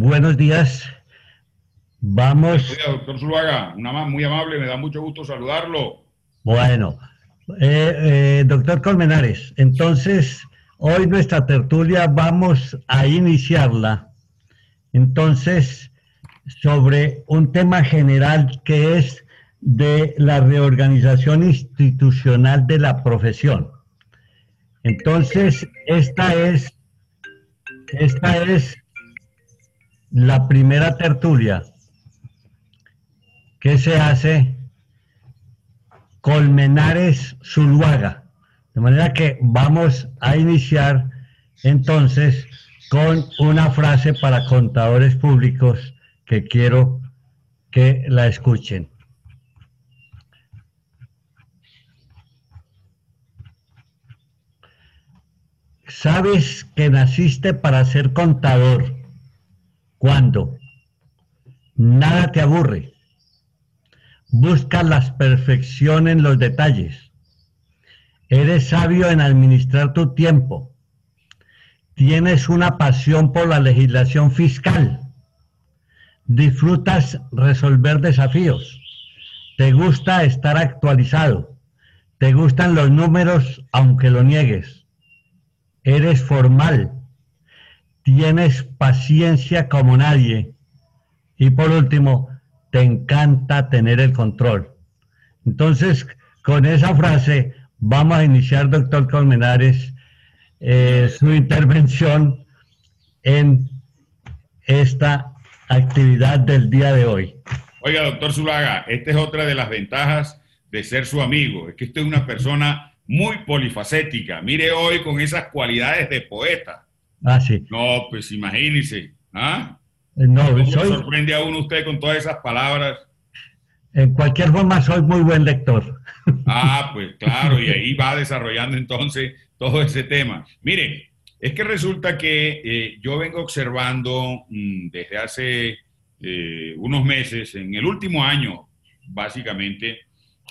buenos días. Vamos. doctor Zuluaga, una más muy amable, me da mucho gusto saludarlo. Bueno, eh, eh, doctor Colmenares, entonces hoy nuestra tertulia vamos a iniciarla. Entonces, sobre un tema general que es de la reorganización institucional de la profesión. Entonces, esta es, esta es la primera tertulia que se hace Colmenares Zuluaga. De manera que vamos a iniciar entonces con una frase para contadores públicos que quiero que la escuchen. Sabes que naciste para ser contador cuando nada te aburre, buscas la perfección en los detalles, eres sabio en administrar tu tiempo, tienes una pasión por la legislación fiscal, disfrutas resolver desafíos, te gusta estar actualizado, te gustan los números aunque lo niegues, eres formal, tienes paciencia como nadie y por último, te encanta tener el control. Entonces, con esa frase vamos a iniciar, doctor Colmenares, eh, su intervención en esta actividad del día de hoy. Oiga, doctor Zulaga, esta es otra de las ventajas de ser su amigo. Es que usted es una persona muy polifacética. Mire hoy con esas cualidades de poeta. Ah, sí. No, pues imagínese. ¿Ah? Eh, no, ¿Cómo soy, sorprende a uno usted con todas esas palabras? en cualquier forma soy muy buen lector. Ah, pues claro, y ahí va desarrollando entonces todo ese tema. Mire, es que resulta que eh, yo vengo observando mm, desde hace eh, unos meses, en el último año, básicamente,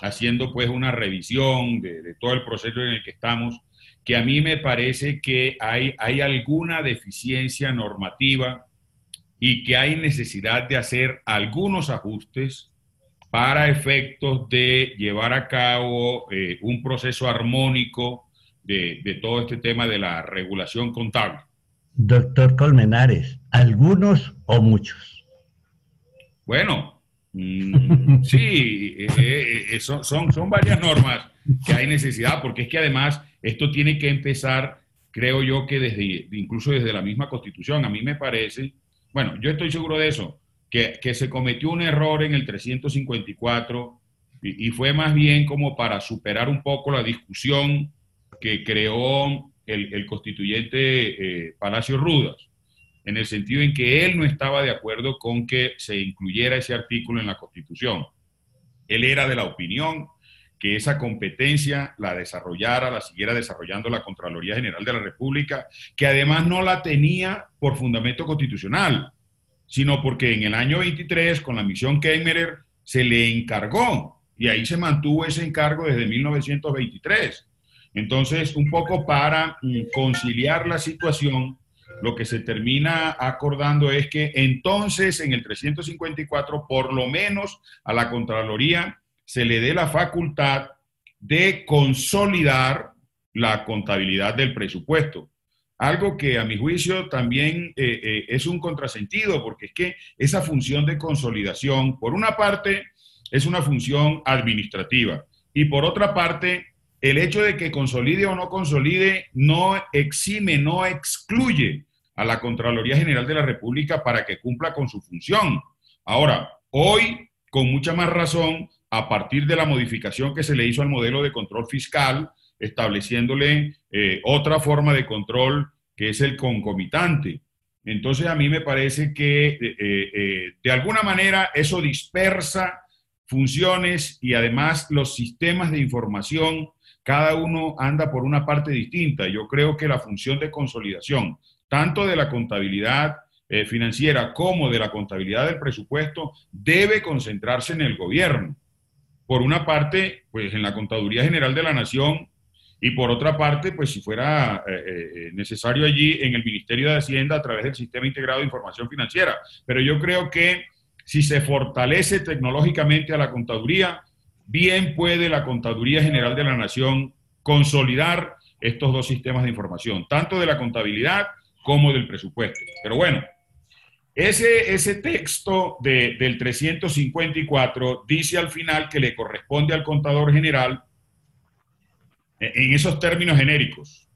haciendo pues una revisión de, de, todo el proceso en el que estamos, que a mí me parece que hay, hay alguna deficiencia normativa y que hay necesidad de hacer algunos ajustes para efectos de llevar a cabo eh, un proceso armónico de, todo este tema de la regulación contable. Doctor Colmenares, ¿algunos o muchos? Bueno, mm, sí, eh, eh, son, son, son varias normas que hay necesidad, porque es que además esto tiene que empezar, creo yo, que desde, incluso desde la misma constitución. A mí me parece, bueno, yo estoy seguro de eso, que, que se cometió un error en el 354 y, y, fue más bien como para superar un poco la discusión que creó el, el constituyente eh, Palacio Rudas, en el sentido en que él no estaba de acuerdo con que se incluyera ese artículo en la Constitución. Él era de la opinión que esa competencia la desarrollara, la siguiera desarrollando la Contraloría General de la República, que además no la tenía por fundamento constitucional, sino porque en el año 23, con la misión Keimerer, se le encargó y ahí se mantuvo ese encargo desde 1923. Entonces, un poco para mm, conciliar la situación, lo que se termina acordando es que entonces en el 354, por lo menos a la Contraloría, se le dé la facultad de consolidar la contabilidad del presupuesto. Algo que a mi juicio también eh, eh, es un contrasentido, porque es que esa función de consolidación, por una parte, es una función administrativa y por otra parte, el hecho de que consolide o no consolide no exime, no excluye a la Contraloría General de la República para que cumpla con su función. Ahora, hoy, con mucha más razón, a partir de la modificación que se le hizo al modelo de control fiscal, estableciéndole eh, otra forma de control que es el concomitante. Entonces a mí me parece que eh, eh, de alguna manera eso dispersa funciones y además los sistemas de información, cada uno anda por una parte distinta. Yo creo que la función de consolidación, tanto de la contabilidad financiera como de la contabilidad del presupuesto, debe concentrarse en el gobierno por una parte, pues en la Contaduría General de la Nación Y por otra parte, pues si fuera eh, eh, necesario allí en el Ministerio de Hacienda a través del Sistema Integrado de Información Financiera. Pero yo creo que si se fortalece tecnológicamente a la contaduría, bien puede la Contaduría General de la Nación consolidar estos dos sistemas de información, tanto de la contabilidad como del presupuesto. Pero bueno, ese, ese texto del 354 dice al final que le corresponde al contador general, e, en esos términos genéricos,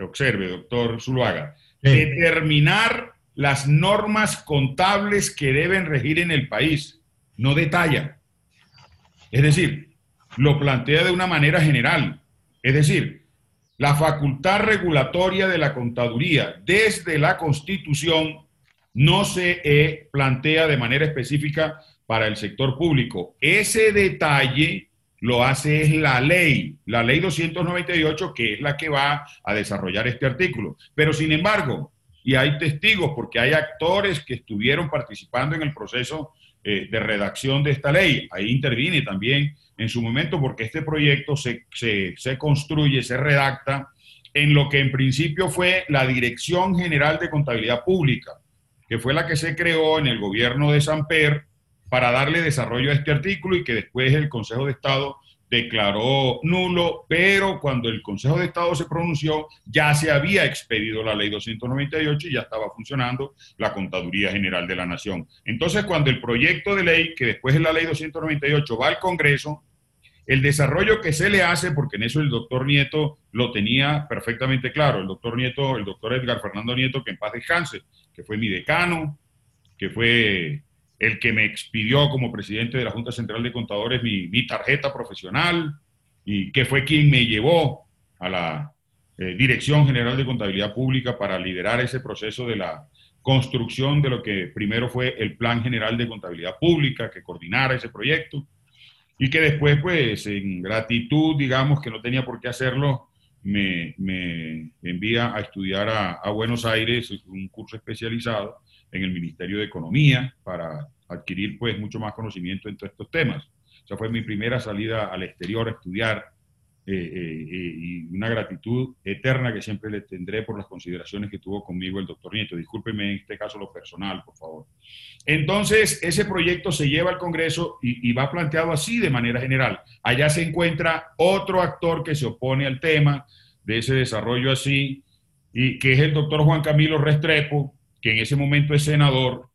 observe, doctor Zuluaga, determinar las normas contables que deben regir en el país, no detalla. Es decir, lo plantea de una manera general. Es decir, la facultad regulatoria de la contaduría desde la Constitución no se eh, plantea de manera específica para el sector público. Ese detalle lo hace es la ley, la ley 298, que es la que va a desarrollar este artículo. Pero sin embargo, y hay testigos porque hay actores que estuvieron participando en el proceso eh, de redacción de esta ley. Ahí intervine también en su momento porque este proyecto se, se, construye, se redacta en lo que en principio fue la Dirección General de Contabilidad Pública, que fue la que se creó en el gobierno de Samper para darle desarrollo a este artículo y que después el Consejo de Estado declaró nulo, pero cuando el Consejo de Estado se pronunció, ya se había expedido la ley 298 y ya estaba funcionando la Contaduría General de la Nación. Entonces, cuando el proyecto de ley, que después es la ley 298, va al Congreso, el desarrollo que se le hace, porque en eso el doctor Nieto lo tenía perfectamente claro, el doctor Nieto, el doctor Edgar Fernando Nieto, que en paz descanse, que fue mi decano, que fue el que me expidió como presidente de la Junta Central de Contadores mi, tarjeta profesional y que fue quien me llevó a la eh, Dirección General de Contabilidad Pública para liderar ese proceso de la construcción de lo que primero fue el Plan General de Contabilidad Pública, que coordinara ese proyecto y que después, pues, en gratitud, digamos, que no tenía por qué hacerlo, me, envía a estudiar a, Buenos Aires un curso especializado en el Ministerio de Economía para adquirir, pues, mucho más conocimiento en estos temas. O sea, fue mi primera salida al exterior a estudiar y una gratitud eterna que siempre le tendré por las consideraciones que tuvo conmigo el doctor Nieto. Discúlpeme en este caso lo personal, por favor. Entonces, ese proyecto se lleva al Congreso y, va planteado así de manera general. Allá se encuentra otro actor que se opone al tema de ese desarrollo así, y que es el doctor Juan Camilo Restrepo, que en ese momento es senador,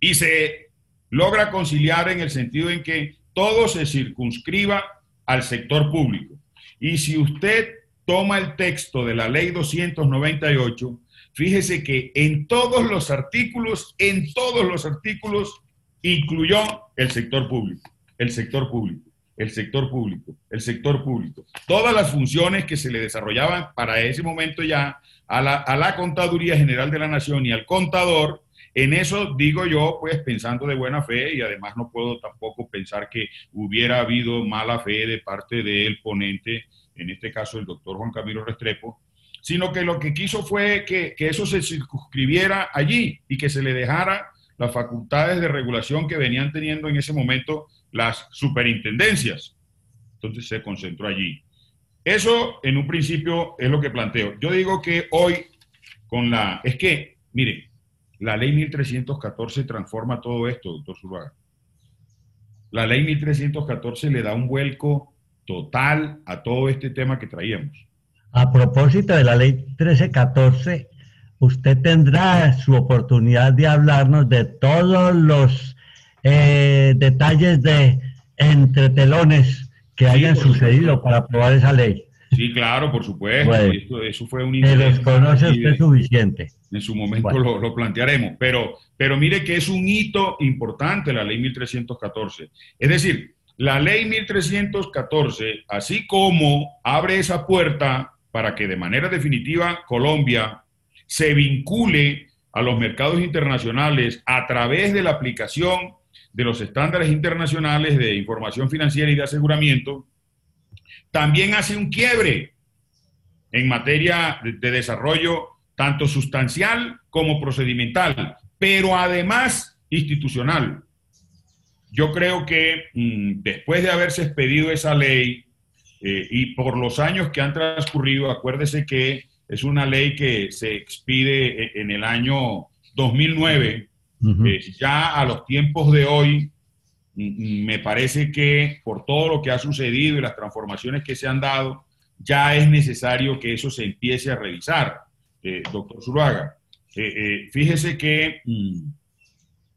y se logra conciliar en el sentido en que todo se circunscriba al sector público. Y si usted toma el texto de la ley 298, fíjese que en todos los artículos, en todos los artículos, incluyó el sector público, el sector público, el sector público, el sector público. Todas las funciones que se le desarrollaban para ese momento ya a la, a la Contaduría General de la Nación y al contador, en eso digo yo, pues pensando de buena fe y además no puedo tampoco pensar que hubiera habido mala fe de parte del ponente, en este caso el doctor Juan Camilo Restrepo, sino que lo que quiso fue que, eso se circunscribiera allí y que se le dejara las facultades de regulación que venían teniendo en ese momento las superintendencias. Entonces se concentró allí. Eso en un principio es lo que planteo. Yo digo que hoy con la... Es que, mire, la ley 1314 transforma todo esto, doctor Zuluaga. La ley 1314 le da un vuelco total a todo este tema que traíamos. A propósito de la ley 1314, usted tendrá su oportunidad de hablarnos de todos los eh, detalles de entretelones que hayan sucedido para aprobar esa ley. Sí, claro, por supuesto. eso fue un Se desconoce usted suficiente. En su momento lo, plantearemos. Pero, pero mire que es un hito importante la ley 1314. Es decir, la ley 1314, así como abre esa puerta para que de manera definitiva Colombia se vincule a los mercados internacionales a través de la aplicación de los estándares internacionales de información financiera y de aseguramiento, también hace un quiebre en materia de, desarrollo tanto sustancial como procedimental, pero además institucional. Yo creo que mm, después de haberse expedido esa ley, eh, y por los años que han transcurrido, acuérdese que es una ley que se expide e, en el año 2009, eh, ya a los tiempos de hoy, me parece que por todo lo que ha sucedido y las transformaciones que se han dado, ya es necesario que eso se empiece a revisar, eh, doctor Zuluaga. fíjese que mm,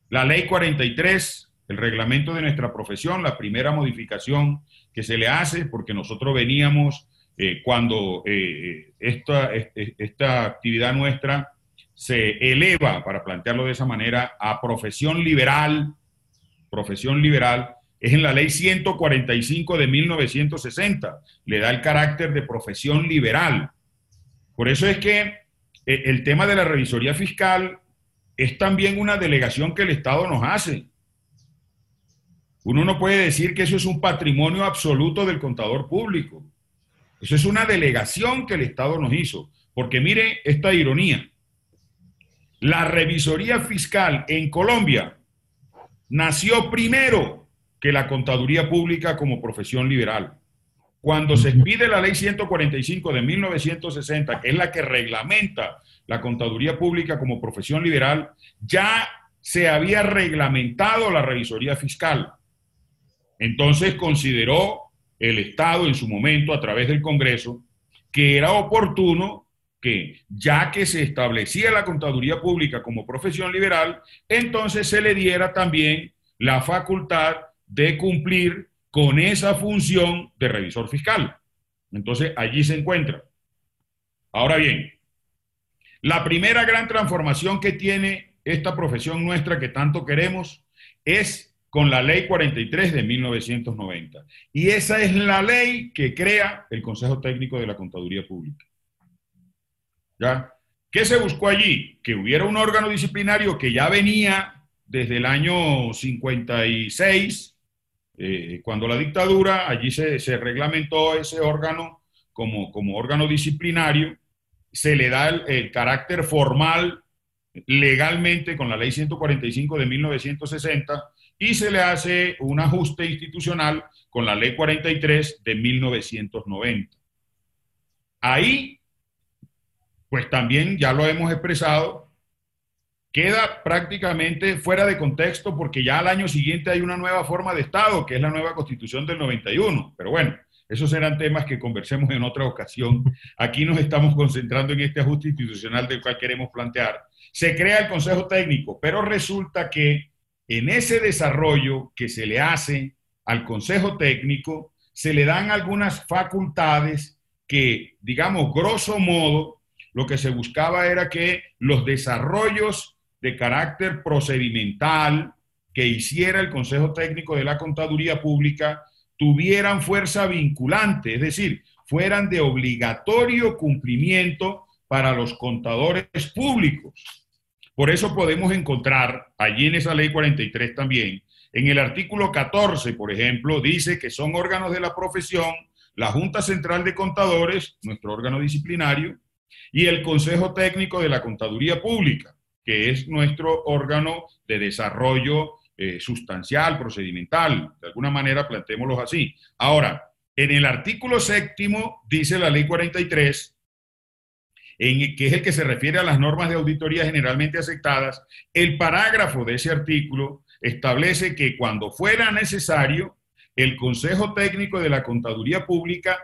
la ley 43 el reglamento de nuestra profesión, la primera modificación que se le hace, porque nosotros veníamos eh, cuando eh, esta, esta actividad nuestra se eleva, para plantearlo de esa manera, a profesión liberal, profesión liberal, es en la ley 145 de 1960, le da el carácter de profesión liberal. Por eso es que eh, el tema de la revisoría fiscal es también una delegación que el Estado nos hace. Uno no puede decir que eso es un patrimonio absoluto del contador público. Eso es una delegación que el Estado nos hizo. Porque mire esta ironía. La revisoría fiscal en Colombia nació primero que la contaduría pública como profesión liberal. Cuando se expide la ley 145 de 1960, que es la que reglamenta la contaduría pública como profesión liberal, ya se había reglamentado la revisoría fiscal. Entonces consideró el Estado en su momento, a través del Congreso, que era oportuno que, ya que se establecía la contaduría pública como profesión liberal, entonces se le diera también la facultad de cumplir con esa función de revisor fiscal. Entonces, allí se encuentra. Ahora bien, la primera gran transformación que tiene esta profesión nuestra que tanto queremos es con la ley 43 de 1990. Y esa es la ley que crea el Consejo Técnico de la Contaduría Pública. ¿Ya? ¿Qué se buscó allí? Que hubiera un órgano disciplinario que ya venía desde el año 56, eh, cuando la dictadura, allí se, reglamentó ese órgano como, como, órgano disciplinario, se le da el carácter formal legalmente con la ley 145 de 1960 y se le hace un ajuste institucional con la ley 43 de 1990. Ahí, pues también ya lo hemos expresado, queda prácticamente fuera de contexto porque ya al año siguiente hay una nueva forma de Estado, que es la nueva constitución del 91. Pero bueno, esos serán temas que conversemos en otra ocasión. Aquí nos estamos concentrando en este ajuste institucional del cual queremos plantear. Se crea el Consejo Técnico, pero resulta que en ese desarrollo que se le hace al Consejo Técnico, se le dan algunas facultades que, digamos, grosso modo, lo que se buscaba era que los desarrollos de carácter procedimental que hiciera el Consejo Técnico de la Contaduría Pública tuvieran fuerza vinculante, es decir, fueran de obligatorio cumplimiento para los contadores públicos. Por eso podemos encontrar allí en esa ley 43 también, en el artículo 14, por ejemplo, dice que son órganos de la profesión la Junta Central de Contadores, nuestro órgano disciplinario, y el Consejo Técnico de la Contaduría Pública, que es nuestro órgano de desarrollo eh, sustancial, procedimental. De alguna manera, planteémoslo así. Ahora, en el artículo séptimo dice la ley 43 que es el que se refiere a las normas de auditoría generalmente aceptadas, el parágrafo de ese artículo establece que cuando fuera necesario, el Consejo Técnico de la Contaduría Pública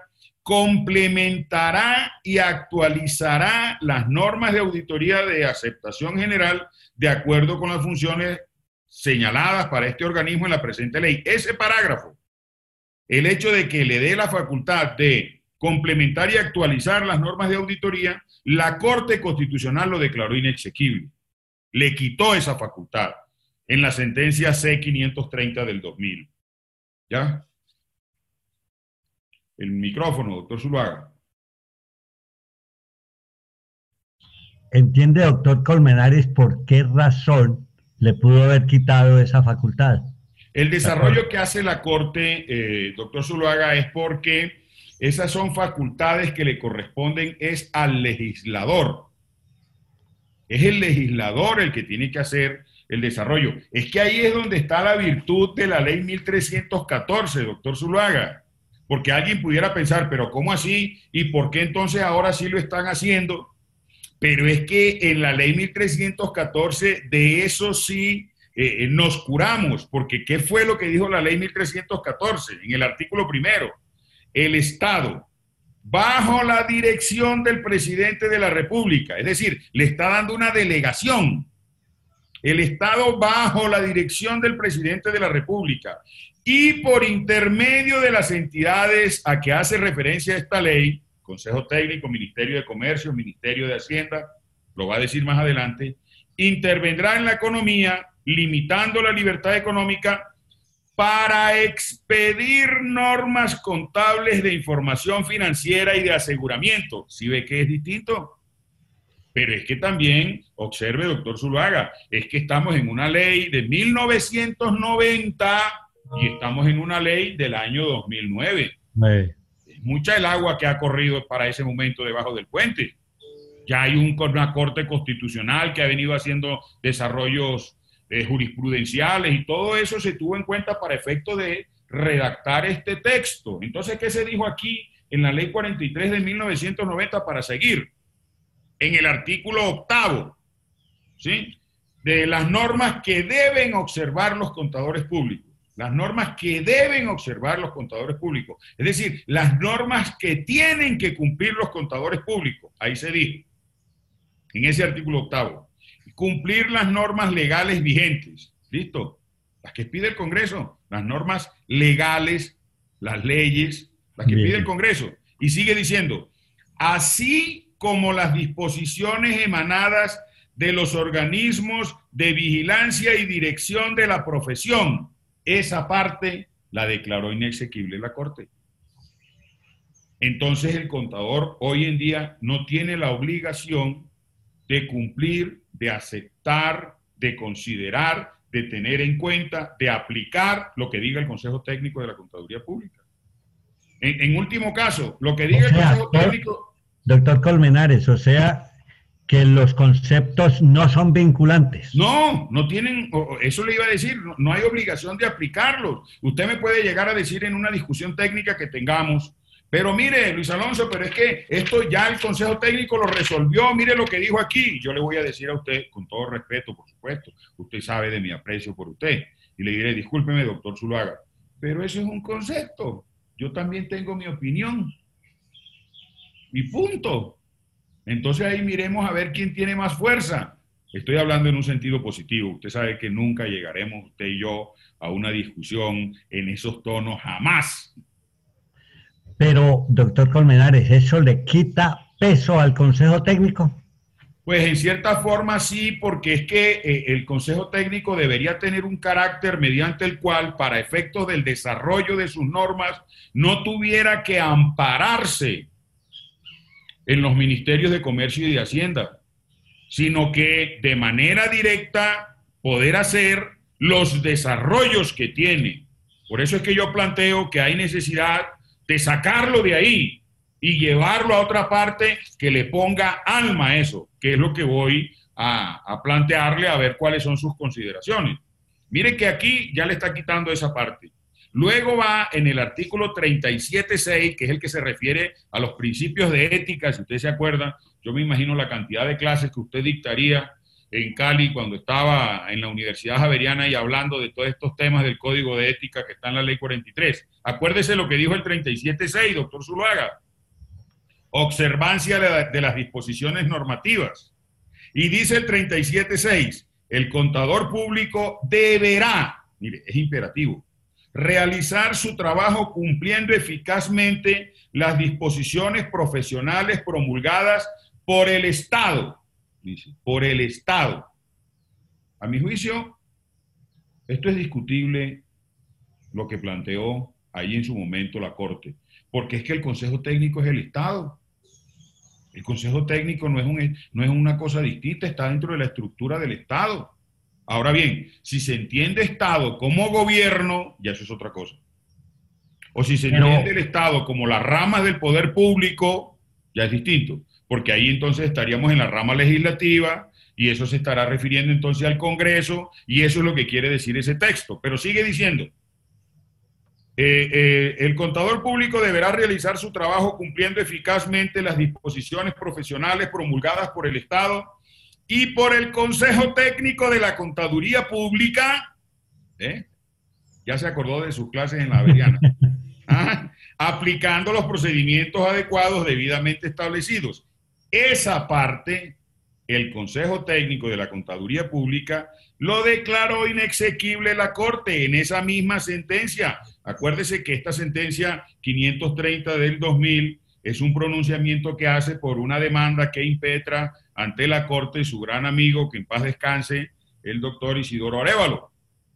complementará y actualizará las normas de auditoría de aceptación general de acuerdo con las funciones señaladas para este organismo en la presente ley. Ese parágrafo, el hecho de que le dé la facultad de complementar y actualizar las normas de auditoría, la Corte Constitucional lo declaró inexequible. Le quitó esa facultad en la sentencia C-530 del 2000. ¿Ya? El micrófono, doctor Zuluaga. ¿Entiende, doctor Colmenares, por qué razón le pudo haber quitado esa facultad? El desarrollo que hace la Corte, eh, doctor Zuluaga, es porque esas son facultades que le corresponden es al legislador. Es el legislador el que tiene que hacer el desarrollo. Es que ahí es donde está la virtud de la ley 1314, doctor Zuluaga. Porque alguien pudiera pensar, pero ¿cómo así? ¿Y por qué entonces ahora sí lo están haciendo? Pero es que en la ley 1314 de eso sí eh, eh, nos curamos, porque ¿qué fue lo que dijo la ley 1314 en el artículo primero? El Estado, bajo la dirección del presidente de la República, es decir, le está dando una delegación. El Estado bajo la dirección del presidente de la República y por intermedio de las entidades a que hace referencia esta ley, Consejo Técnico, Ministerio de Comercio, Ministerio de Hacienda, lo va a decir más adelante, intervendrá en la economía limitando la libertad económica para expedir normas contables de información financiera y de aseguramiento. ¿Sí ve que es distinto? Pero es que también, observe, doctor Zuluaga, es que estamos en una ley de 1990 y estamos en una ley del año 2009. Es mucha el agua que ha corrido para ese momento debajo del puente. Ya hay un, una corte constitucional que ha venido haciendo desarrollos eh, jurisprudenciales y todo eso se tuvo en cuenta para efecto de redactar este texto. Entonces, ¿qué se dijo aquí en la ley 43 de 1990 para seguir? En el artículo octavo, ¿sí? De las normas que deben observar los contadores públicos las normas que deben observar los contadores públicos, es decir, las normas que tienen que cumplir los contadores públicos, ahí se dijo, en ese artículo octavo, cumplir las normas legales vigentes, ¿listo? Las que pide el Congreso, las normas legales, las leyes, las que pide el Congreso. Y sigue diciendo, así como las disposiciones emanadas de los organismos de vigilancia y dirección de la profesión, esa parte la declaró inexequible la Corte. Entonces el contador hoy en día no tiene la obligación de cumplir, de aceptar, de considerar, de tener en cuenta, de aplicar lo que diga el Consejo Técnico de la Contaduría Pública. En, último caso, lo que diga el Consejo Técnico... Doctor Colmenares, o sea, que los conceptos no son vinculantes. No, no tienen, eso le iba a decir, no, hay obligación de aplicarlos. Usted me puede llegar a decir en una discusión técnica que tengamos, pero mire, Luis Alonso, pero es que esto ya el Consejo Técnico lo resolvió, mire lo que dijo aquí. Yo le voy a decir a usted, con todo respeto, por supuesto, usted sabe de mi aprecio por usted, y le diré, discúlpeme, doctor Zuluaga, pero eso es un concepto. Yo también tengo mi opinión. Y punto. Entonces ahí miremos a ver quién tiene más fuerza. Estoy hablando en un sentido positivo. Usted sabe que nunca llegaremos, usted y yo, a una discusión en esos tonos, jamás. Pero, doctor Colmenares, ¿eso le quita peso al Consejo Técnico? Pues en cierta forma sí, porque es que eh, el Consejo Técnico debería tener un carácter mediante el cual, para efectos del desarrollo de sus normas, no tuviera que ampararse en los ministerios de Comercio y de Hacienda, sino que de manera directa poder hacer los desarrollos que tiene. Por eso es que yo planteo que hay necesidad de sacarlo de ahí y llevarlo a otra parte que le ponga alma a eso, que es lo que voy a, a plantearle a ver cuáles son sus consideraciones. Mire que aquí ya le está quitando esa parte. Luego va en el artículo 37.6, que es el que se refiere a los principios de ética, si usted se acuerda, yo me imagino la cantidad de clases que usted dictaría en Cali cuando estaba en la Universidad Javeriana y hablando de todos estos temas del código de ética que está en la ley 43. Acuérdese lo que dijo el 37.6, doctor Zuluaga. Observancia de las disposiciones normativas. Y dice el 37.6, el contador público deberá, mire, es imperativo, realizar su trabajo cumpliendo eficazmente las disposiciones profesionales promulgadas por el Estado. Dice, por el Estado. A mi juicio, esto es discutible lo que planteó ahí en su momento la Corte, porque es que el Consejo Técnico es el Estado. El Consejo Técnico no es, un, no es una cosa distinta, está dentro de la estructura del Estado. Ahora bien, si se entiende Estado como gobierno, ya eso es otra cosa. O si se entiende el Estado como las ramas del poder público, ya es distinto, porque ahí entonces estaríamos en la rama legislativa y eso se estará refiriendo entonces al Congreso y eso es lo que quiere decir ese texto. Pero sigue diciendo, eh, eh, el contador público deberá realizar su trabajo cumpliendo eficazmente las disposiciones profesionales promulgadas por el Estado y por el Consejo Técnico de la Contaduría Pública. ¿eh? Ya se acordó de sus clases en la Averiana. Ah, aplicando los procedimientos adecuados debidamente establecidos. Esa parte, el Consejo Técnico de la Contaduría Pública lo declaró inexequible la Corte en esa misma sentencia. Acuérdese que esta sentencia 530 del 2000 es un pronunciamiento que hace por una demanda que impetra ante la Corte su gran amigo, que en paz descanse, el doctor Isidoro Arevalo.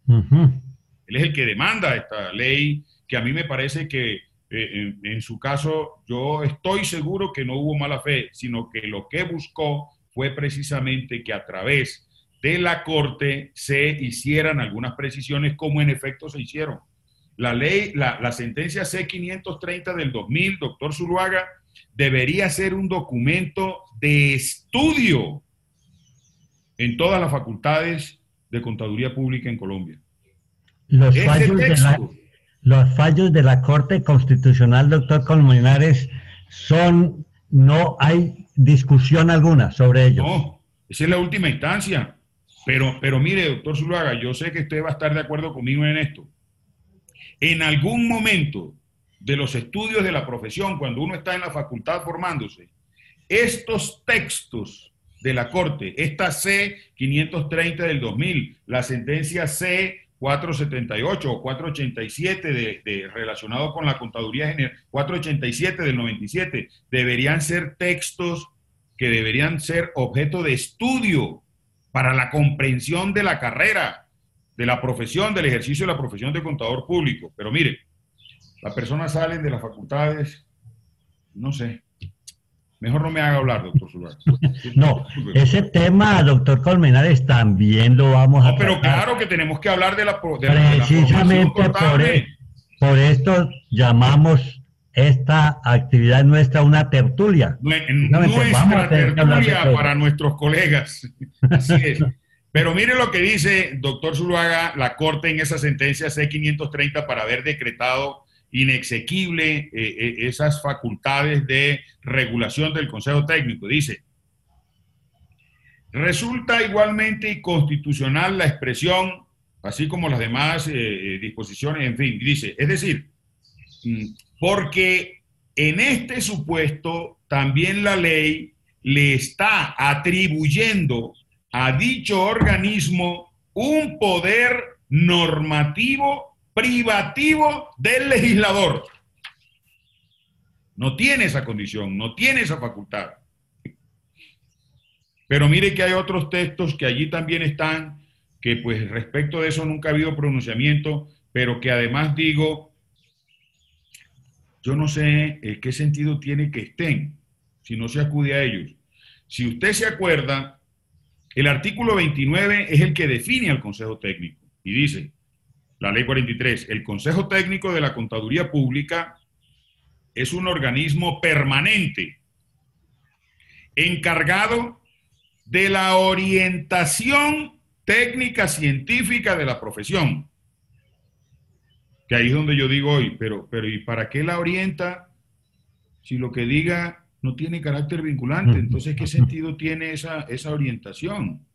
Él es el que demanda esta ley, que a mí me parece que eh, en, su caso yo estoy seguro que no hubo mala fe, sino que lo que buscó fue precisamente que a través de la Corte se hicieran algunas precisiones como en efecto se hicieron. La ley, la, la sentencia C-530 del 2000, doctor Zuluaga, debería ser un documento de estudio en todas las facultades de contaduría pública en Colombia. Los fallos, de la, los fallos de la Corte Constitucional, doctor Colmenares, son, no hay discusión alguna sobre ellos. No, esa es la última instancia. Pero, pero mire, doctor Zuluaga, yo sé que usted va a estar de acuerdo conmigo en esto. En algún momento de los estudios de la profesión, cuando uno está en la facultad formándose, estos textos de la Corte, esta C-530 del 2000, la sentencia C-478 o 487 de, de, relacionado con la contaduría general, 487 del 97, deberían ser textos que deberían ser objeto de estudio para la comprensión de la carrera, de la profesión, del ejercicio de la profesión de contador público. Pero mire, las personas salen de las facultades, no sé. Mejor no me haga hablar, doctor Zuluaga. No, ese tema, doctor Colmenares, también lo vamos a. No, pero claro que tenemos que hablar de la. De Precisamente por, e, por esto llamamos esta actividad nuestra una tertulia. Nuestra tertulia para nuestros colegas. Así es. Pero mire lo que dice doctor Zuluaga, la Corte en esa sentencia C-530 para haber decretado inexequible eh, eh, esas facultades de regulación del Consejo Técnico. Dice, resulta igualmente inconstitucional la expresión, así como las demás eh, disposiciones, en fin, dice, es decir, mm, porque en este supuesto también la ley le está atribuyendo a dicho organismo un poder normativo privativo del legislador. No tiene esa condición, no tiene esa facultad. Pero mire que hay otros textos que allí también están, que pues respecto de eso nunca ha habido pronunciamiento, pero que además digo, yo no sé eh, qué sentido tiene que estén si no se acude a ellos. Si usted se acuerda, el artículo 29 es el que define al Consejo Técnico y dice, la ley 43, el Consejo Técnico de la Contaduría Pública es un organismo permanente encargado de la orientación técnica científica de la profesión. Que ahí es donde yo digo hoy, pero, pero ¿y para qué la orienta si lo que diga no tiene carácter vinculante? Entonces, ¿qué sentido tiene esa, esa orientación?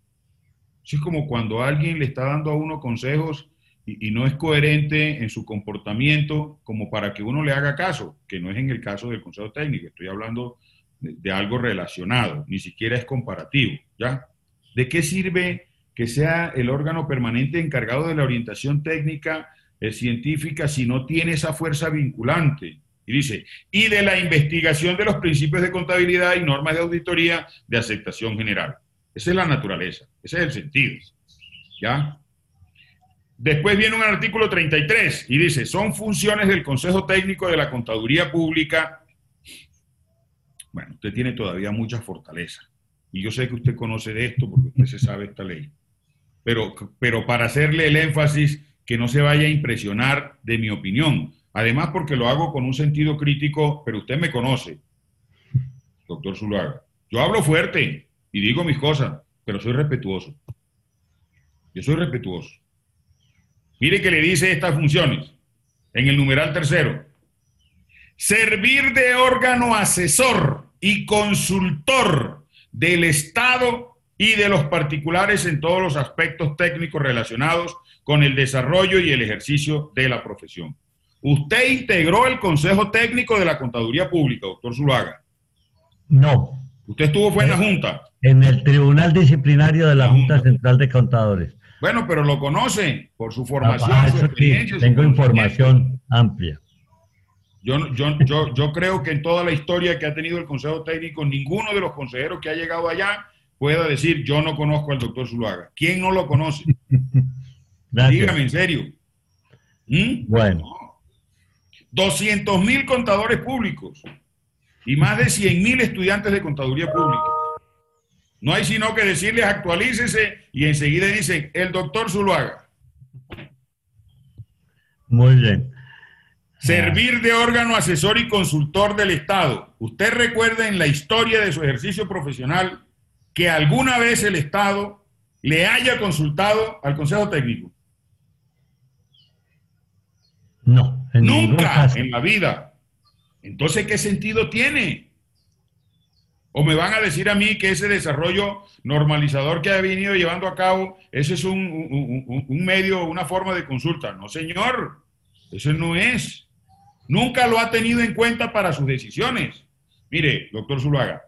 es como cuando alguien le está dando a uno consejos y, y, no es coherente en su comportamiento como para que uno le haga caso, que no es en el caso del consejo técnico, estoy hablando de, de algo relacionado, ni siquiera es comparativo, ¿ya? ¿De qué sirve que sea el órgano permanente encargado de la orientación técnica es científica si no tiene esa fuerza vinculante. Y dice, y de la investigación de los principios de contabilidad y normas de auditoría de aceptación general. Esa es la naturaleza, ese es el sentido. ¿Ya? Después viene un artículo 33 y dice, son funciones del Consejo Técnico de la Contaduría Pública. Bueno, usted tiene todavía mucha fortaleza. Y yo sé que usted conoce de esto porque usted se sabe esta ley. Pero, pero para hacerle el énfasis que no se vaya a impresionar de mi opinión. Además, porque lo hago con un sentido crítico, pero usted me conoce, doctor Zuluaga. Yo hablo fuerte y digo mis cosas, pero soy respetuoso. Yo soy respetuoso. Mire que le dice estas funciones. en el numeral tercero. Servir de órgano asesor y consultor del Estado y de los particulares en todos los aspectos técnicos relacionados con el desarrollo y el ejercicio de la profesión. Usted integró el Consejo Técnico de la Contaduría Pública, doctor Zulaga. No. Usted estuvo fue en la Junta. En el Tribunal Disciplinario de la, Junta. Central de Contadores. Bueno, pero lo conoce por su formación, ah, su experiencia. tengo información amplia. Yo, yo, yo, yo creo que en toda la historia que ha tenido el Consejo Técnico, ninguno de los consejeros que ha llegado allá pueda decir yo no conozco al doctor Zuluaga. ¿Quién no lo conoce? Dígame en serio. ¿Mm? Bueno. 200 mil contadores públicos y más de 100 mil estudiantes de contaduría pública. No hay sino que decirles actualícese y enseguida dicen el doctor Zuluaga. Muy bien. Servir de órgano asesor y consultor del Estado. ¿Usted recuerda en la historia de su ejercicio profesional que alguna vez el Estado le haya consultado al Consejo Técnico? No, nunca en la vida. Entonces, ¿qué sentido tiene? ¿O me van a decir a mí que ese desarrollo normalizador que ha venido llevando a cabo, ese es un, un medio, una forma de consulta? No, señor, eso no es. Nunca lo ha tenido en cuenta para sus decisiones. Mire, doctor Zuluaga,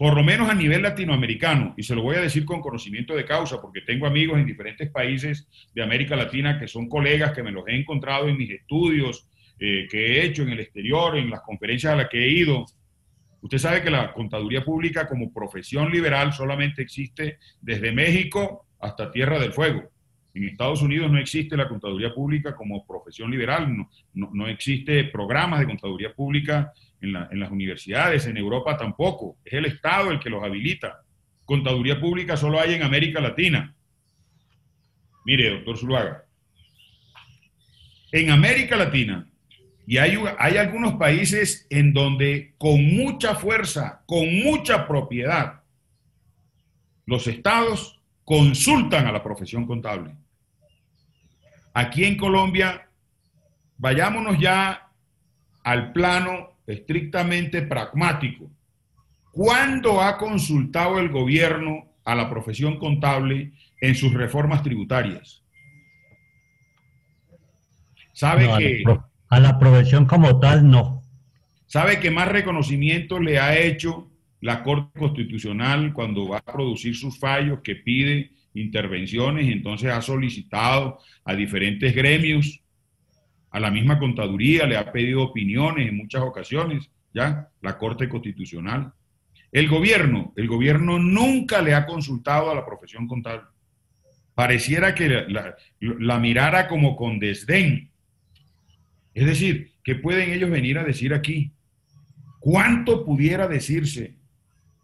por lo menos a nivel latinoamericano, y se lo voy a decir con conocimiento de causa, porque tengo amigos en diferentes países de América Latina que son colegas que me los he encontrado en mis estudios eh, que he hecho en el exterior, en las conferencias a las que he ido. Usted sabe que la contaduría pública como profesión liberal solamente existe desde México hasta Tierra del Fuego. En Estados Unidos no existe la contaduría pública como profesión liberal, no, no, existe programas de contaduría pública en, en, las universidades, en Europa tampoco, es el Estado el que los habilita. Contaduría pública solo hay en América Latina. Mire, doctor Zuluaga, en América Latina, y hay, hay algunos países en donde con mucha fuerza, con mucha propiedad, los estados consultan a la profesión contable. Aquí en Colombia, vayámonos ya al plano estrictamente pragmático. ¿Cuándo ha consultado el gobierno a la profesión contable en sus reformas tributarias? ¿Sabe que... A la, profesión como tal, no. ¿Sabe que más reconocimiento le ha hecho la Corte Constitucional cuando va a producir sus fallos que pide intervenciones y entonces ha solicitado a diferentes gremios, a la misma contaduría, le ha pedido opiniones en muchas ocasiones, ya, la Corte Constitucional. El gobierno, el gobierno nunca le ha consultado a la profesión contable. Pareciera que la, mirara como con desdén. Es decir, que pueden ellos venir a decir aquí? ¿Cuánto pudiera decirse?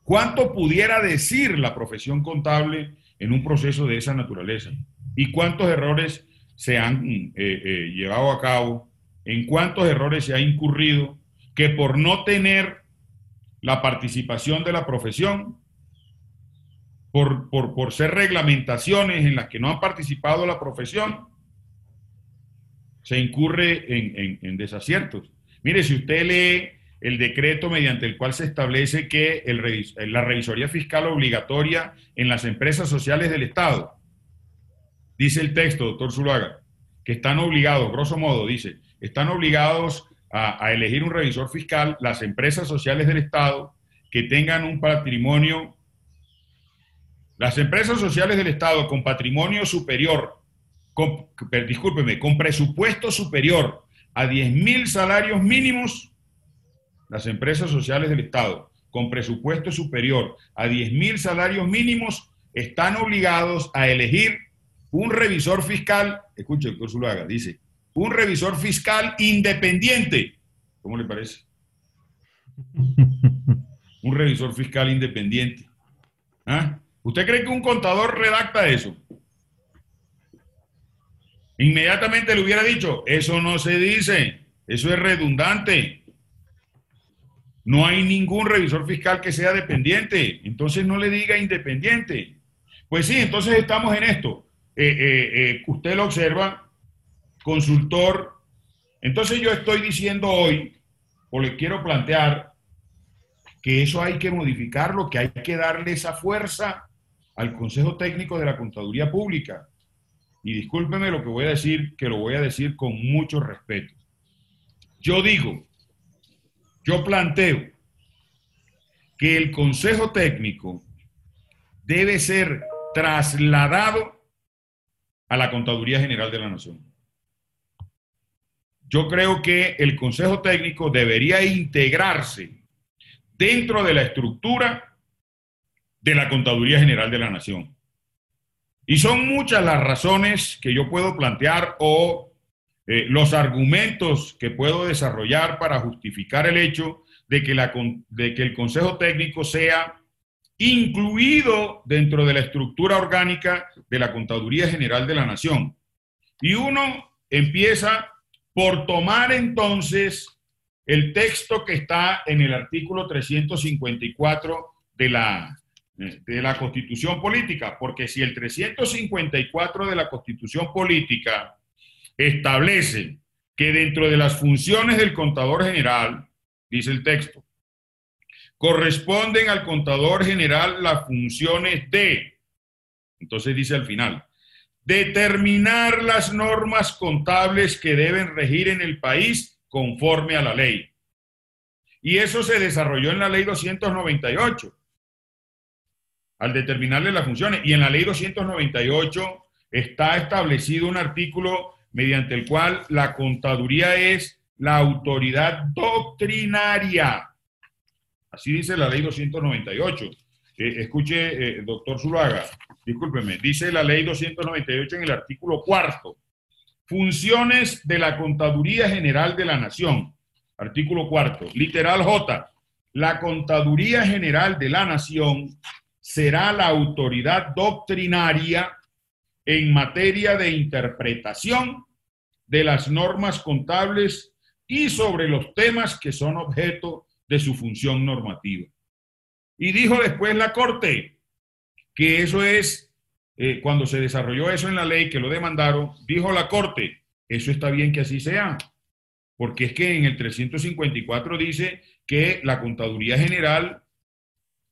¿Cuánto pudiera decir la profesión contable en un proceso de esa naturaleza. ¿Y cuántos errores se han eh, eh, llevado a cabo? ¿En cuántos errores se ha incurrido que por no tener la participación de la profesión, por, por, ser reglamentaciones en las que no han participado la profesión, se incurre en, en desaciertos? Mire, si usted lee el decreto mediante el cual se establece que la revisoría fiscal obligatoria en las empresas sociales del Estado. Dice el texto, doctor Zuluaga, que están obligados, grosso modo, dice, están obligados a, elegir un revisor fiscal las empresas sociales del Estado que tengan un patrimonio, las empresas sociales del Estado con patrimonio superior, con, discúlpeme, con presupuesto superior a 10 mil salarios mínimos las empresas sociales del Estado con presupuesto superior a 10 mil salarios mínimos están obligados a elegir un revisor fiscal, escuche, doctor Zuluaga, dice, un revisor fiscal independiente. ¿Cómo le parece? un revisor fiscal independiente. ¿Ah? ¿Usted cree que un contador redacta eso? Inmediatamente le hubiera dicho, eso no se dice, eso es redundante. No hay ningún revisor fiscal que sea dependiente. Entonces no le diga independiente. Pues sí, entonces estamos en esto. Eh, eh, eh, usted lo observa, consultor Entonces yo estoy diciendo hoy, o le quiero plantear, que eso hay que modificarlo, que hay que darle esa fuerza al Consejo Técnico de la Contaduría Pública. Y discúlpeme lo que voy a decir, que lo voy a decir con mucho respeto. Yo digo, yo planteo que el Consejo Técnico debe ser trasladado a la Contaduría General de la Nación. Yo creo que el Consejo Técnico debería integrarse dentro de la estructura de la Contaduría General de la Nación. Y son muchas las razones que yo puedo plantear o eh, los argumentos que puedo desarrollar para justificar el hecho de que, la, de que el Consejo Técnico sea incluido dentro de la estructura orgánica de la Contaduría General de la Nación. Y uno empieza por tomar entonces el texto que está en el artículo 354 de la, de la Constitución Política, porque si el 354 de la Constitución Política establece que dentro de las funciones del contador general, dice el texto, corresponden al contador general las funciones de, entonces dice al final, determinar las normas contables que deben regir en el país conforme a la ley. Y eso se desarrolló en la ley 298, al determinarle las funciones. Y en la ley 298 está establecido un artículo mediante el cual la contaduría es la autoridad doctrinaria Así dice la ley 298. Eh, escuche, eh, doctor Zulaga, discúlpeme, dice la ley 298 en el artículo cuarto. Funciones de la Contaduría General de la Nación. Artículo cuarto. Literal J. La Contaduría General de la Nación será la autoridad doctrinaria en materia de interpretación de las normas contables y sobre los temas que son objeto de su función normativa. Y dijo después la Corte que eso es, eh, cuando se desarrolló eso en la ley, que lo demandaron, dijo la Corte, eso está bien que así sea, porque es que en el 354 dice que la Contaduría General,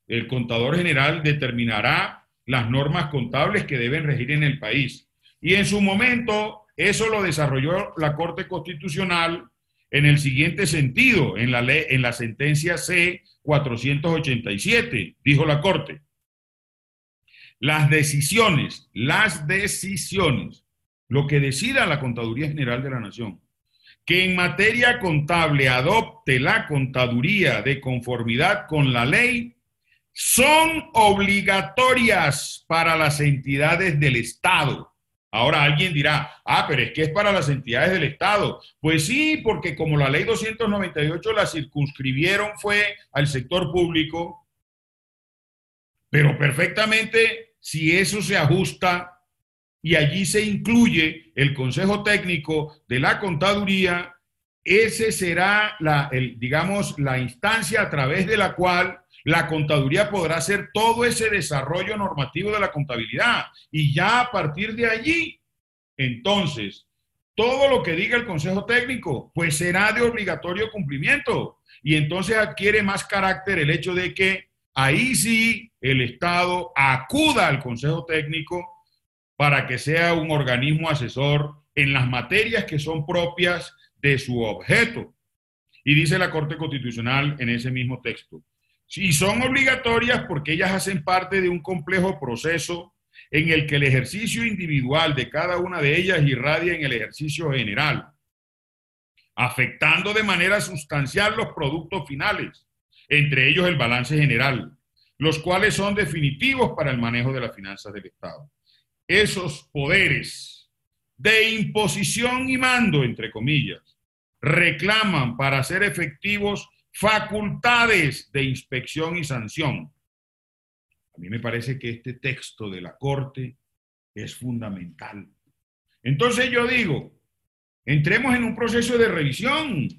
el contador general determinará las normas contables que deben regir en el país. Y en su momento, eso lo desarrolló la Corte Constitucional en el siguiente sentido, en la, ley, en la sentencia C-487, dijo la Corte. Las decisiones, las decisiones, lo que decida la Contaduría General de la Nación, que en materia contable adopte la contaduría de conformidad con la ley, son obligatorias para las entidades del Estado Ahora alguien dirá, ah, pero es que es para las entidades del Estado. Pues sí, porque como la ley 298 la circunscribieron fue al sector público, pero perfectamente si eso se ajusta y allí se incluye el Consejo Técnico de la Contaduría, ese será la, digamos, la instancia a través de la cual la contaduría podrá hacer todo ese desarrollo normativo de la contabilidad y ya a partir de allí, entonces, todo lo que diga el Consejo Técnico, pues será de obligatorio cumplimiento. Y entonces adquiere más carácter el hecho de que ahí sí el Estado acuda al Consejo Técnico para que sea un organismo asesor en las materias que son propias de su objeto. Y dice la Corte Constitucional en ese mismo texto, Sí, son obligatorias porque ellas hacen parte de un complejo proceso en el que el ejercicio individual de cada una de ellas irradia en el ejercicio general, afectando de manera sustancial los productos finales, entre ellos el balance general, los cuales son definitivos para el manejo de las finanzas del Estado. Esos poderes de imposición y mando, entre comillas, reclaman para ser efectivos facultades de inspección y sanción. A mí me parece que este texto de la Corte es fundamental. Entonces yo digo, entremos en un proceso de revisión,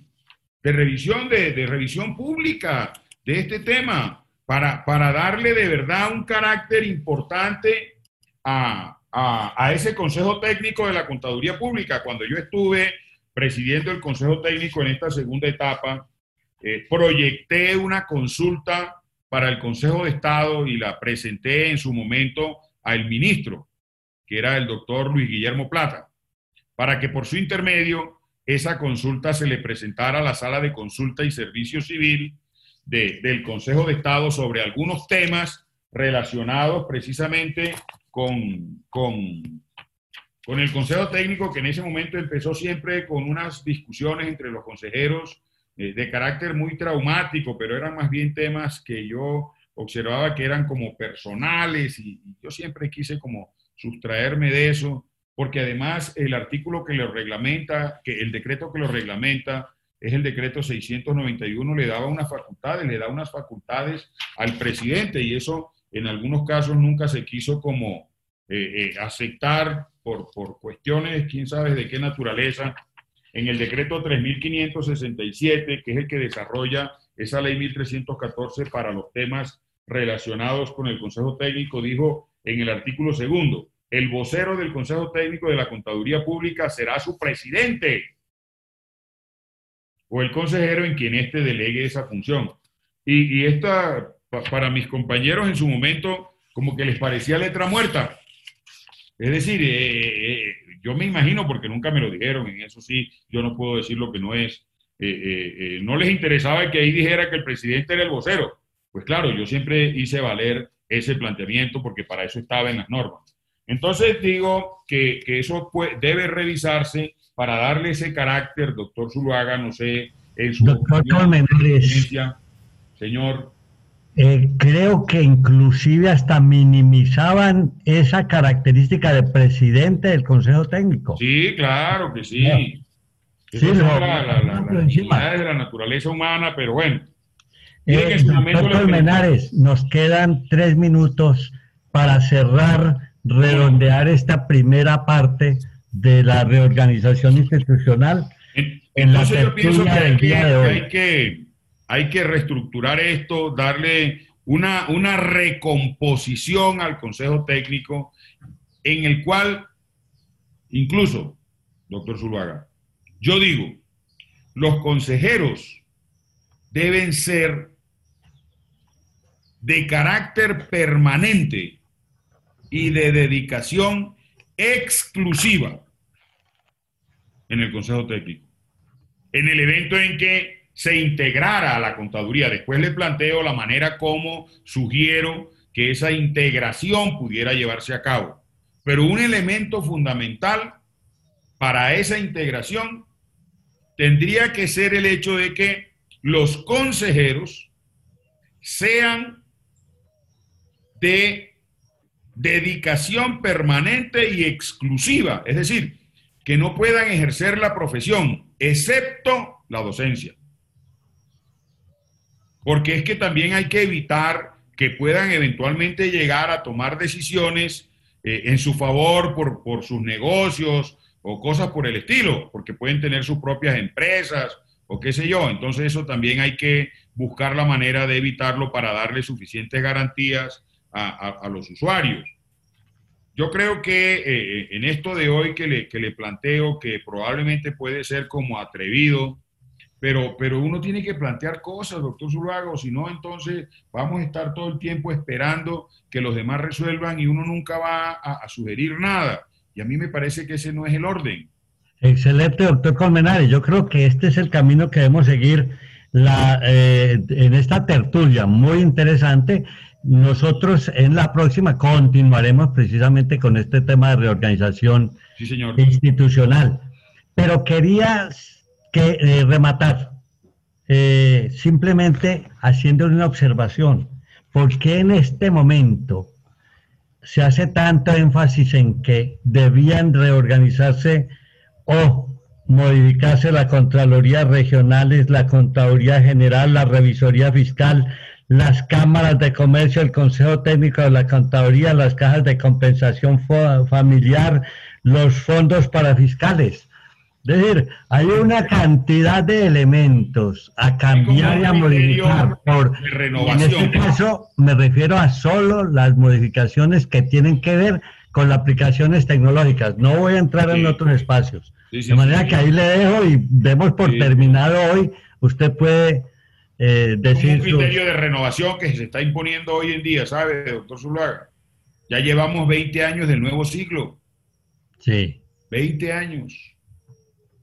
de revisión, de, revisión pública de este tema, para, para, darle de verdad un carácter importante a, a, a ese Consejo Técnico de la Contaduría Pública. Cuando yo estuve presidiendo el Consejo Técnico en esta segunda etapa, eh, proyecté una consulta para el Consejo de Estado y la presenté en su momento al ministro, que era el doctor Luis Guillermo Plata, para que por su intermedio esa consulta se le presentara a la sala de consulta y servicio civil del Consejo de Estado sobre algunos temas relacionados precisamente con, con, con el Consejo Técnico, que en ese momento empezó siempre con unas discusiones entre los consejeros eh, de carácter muy traumático, pero eran más bien temas que yo observaba que eran como personales y, yo siempre quise como sustraerme de eso, porque además el artículo que lo reglamenta, que el decreto que lo reglamenta, es el decreto 691, le daba unas facultades, le da unas facultades al presidente y eso en algunos casos nunca se quiso como eh, eh, aceptar por, por cuestiones, quién sabe de qué naturaleza, en el decreto 3567, que es el que desarrolla esa ley 1314 para los temas relacionados con el Consejo Técnico, dijo en el artículo segundo, el vocero del Consejo Técnico de la Contaduría Pública será su presidente o el consejero en quien éste delegue esa función. Y, esta, para mis compañeros en su momento, como que les parecía letra muerta. Es decir, eh, eh, yo me imagino, porque nunca me lo dijeron, en eso sí, yo no puedo decir lo que no es. Eh, eh, eh, no les interesaba que ahí dijera que el presidente era el vocero. Pues claro, yo siempre hice valer ese planteamiento porque para eso estaba en las normas. Entonces digo que, que eso debe revisarse para darle ese carácter, doctor Zuluaga, no sé, en su doctor señor, eh, creo que inclusive hasta minimizaban esa característica de presidente del Consejo Técnico. Sí, claro que sí. Sí, la, la, de la naturaleza humana, pero bueno. Eh, doctor Menares, nos quedan tres minutos para cerrar, redondear esta primera parte de la reorganización institucional. Entonces yo pienso que hay que hay que reestructurar esto, darle una, una recomposición al Consejo Técnico en el cual, incluso, doctor Zuluaga, yo digo, los consejeros deben ser de carácter permanente y de dedicación exclusiva en el Consejo Técnico. En el evento en que se integrara a la contaduría. Después le planteo la manera como sugiero que esa integración pudiera llevarse a cabo. Pero un elemento fundamental para esa integración tendría que ser el hecho de que los consejeros sean de dedicación permanente y exclusiva, es decir, que no puedan ejercer la profesión, excepto la docencia porque es que también hay que evitar que puedan eventualmente llegar a tomar decisiones eh, en su favor por, por sus negocios o cosas por el estilo, porque pueden tener sus propias empresas o qué sé yo. Entonces eso también hay que buscar la manera de evitarlo para darle suficientes garantías a, los usuarios. Yo creo que eh, eh, en esto de hoy que le, que le planteo, que probablemente puede ser como atrevido, pero, pero uno tiene que plantear cosas, doctor Zuluaga, o si no, entonces vamos a estar todo el tiempo esperando que los demás resuelvan y uno nunca va a, sugerir nada. Y a mí me parece que ese no es el orden. Excelente, doctor Colmenares. Yo creo que este es el camino que debemos seguir la, eh, en esta tertulia. Muy interesante. Nosotros en la próxima continuaremos precisamente con este tema de reorganización institucional. Pero quería que eh, rematar eh, simplemente haciendo una observación. ¿Por qué en este momento se hace tanto énfasis en que debían reorganizarse o modificarse la Contraloría Regionales, la Contraloría General, la Revisoría Fiscal, las cámaras de comercio, el Consejo Técnico de la Contaduría, las cajas de compensación familiar, los fondos para fiscales? Es decir, hay una cantidad de elementos a cambiar y a modificar. Por, en este caso me refiero a solo las modificaciones que tienen que ver con las aplicaciones tecnológicas. No voy a entrar en otros espacios. de manera que ahí le dejo y demos por terminado hoy. Usted puede eh, decir... Un criterio de renovación que se está imponiendo hoy en día, ¿sabe, doctor Zulaga? Ya llevamos 20 años del nuevo siglo. Sí. 20 años.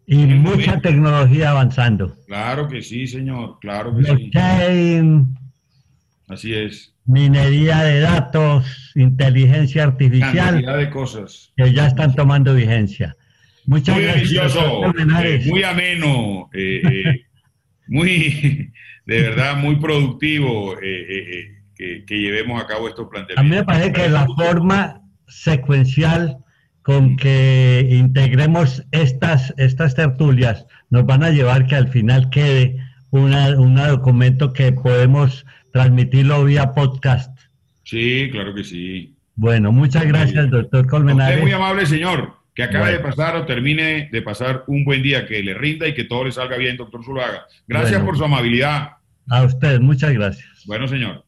Y mucha tecnología avanzando. Claro que sí, señor, claro que sí. Así es. Minería de datos, inteligencia artificial. Cantidad de cosas. Que ya están tomando vigencia. Muchas muy gracias. Eh, muy ameno, eh, eh, muy, de verdad, muy productivo que, que, llevemos a cabo estos planteamientos. A mí me parece que la forma secuencial con que integremos estas, estas tertulias nos van a llevar que al final quede un documento que podemos transmitirlo vía podcast. Sí, claro que sí. Bueno, muchas gracias, doctor Colmenares. muy amable, señor. Que acabe de pasar o termine de pasar un buen día, que le rinda y que todo le salga bien, doctor Zulaga. Gracias por su amabilidad. A usted, muchas gracias. Bueno, señor.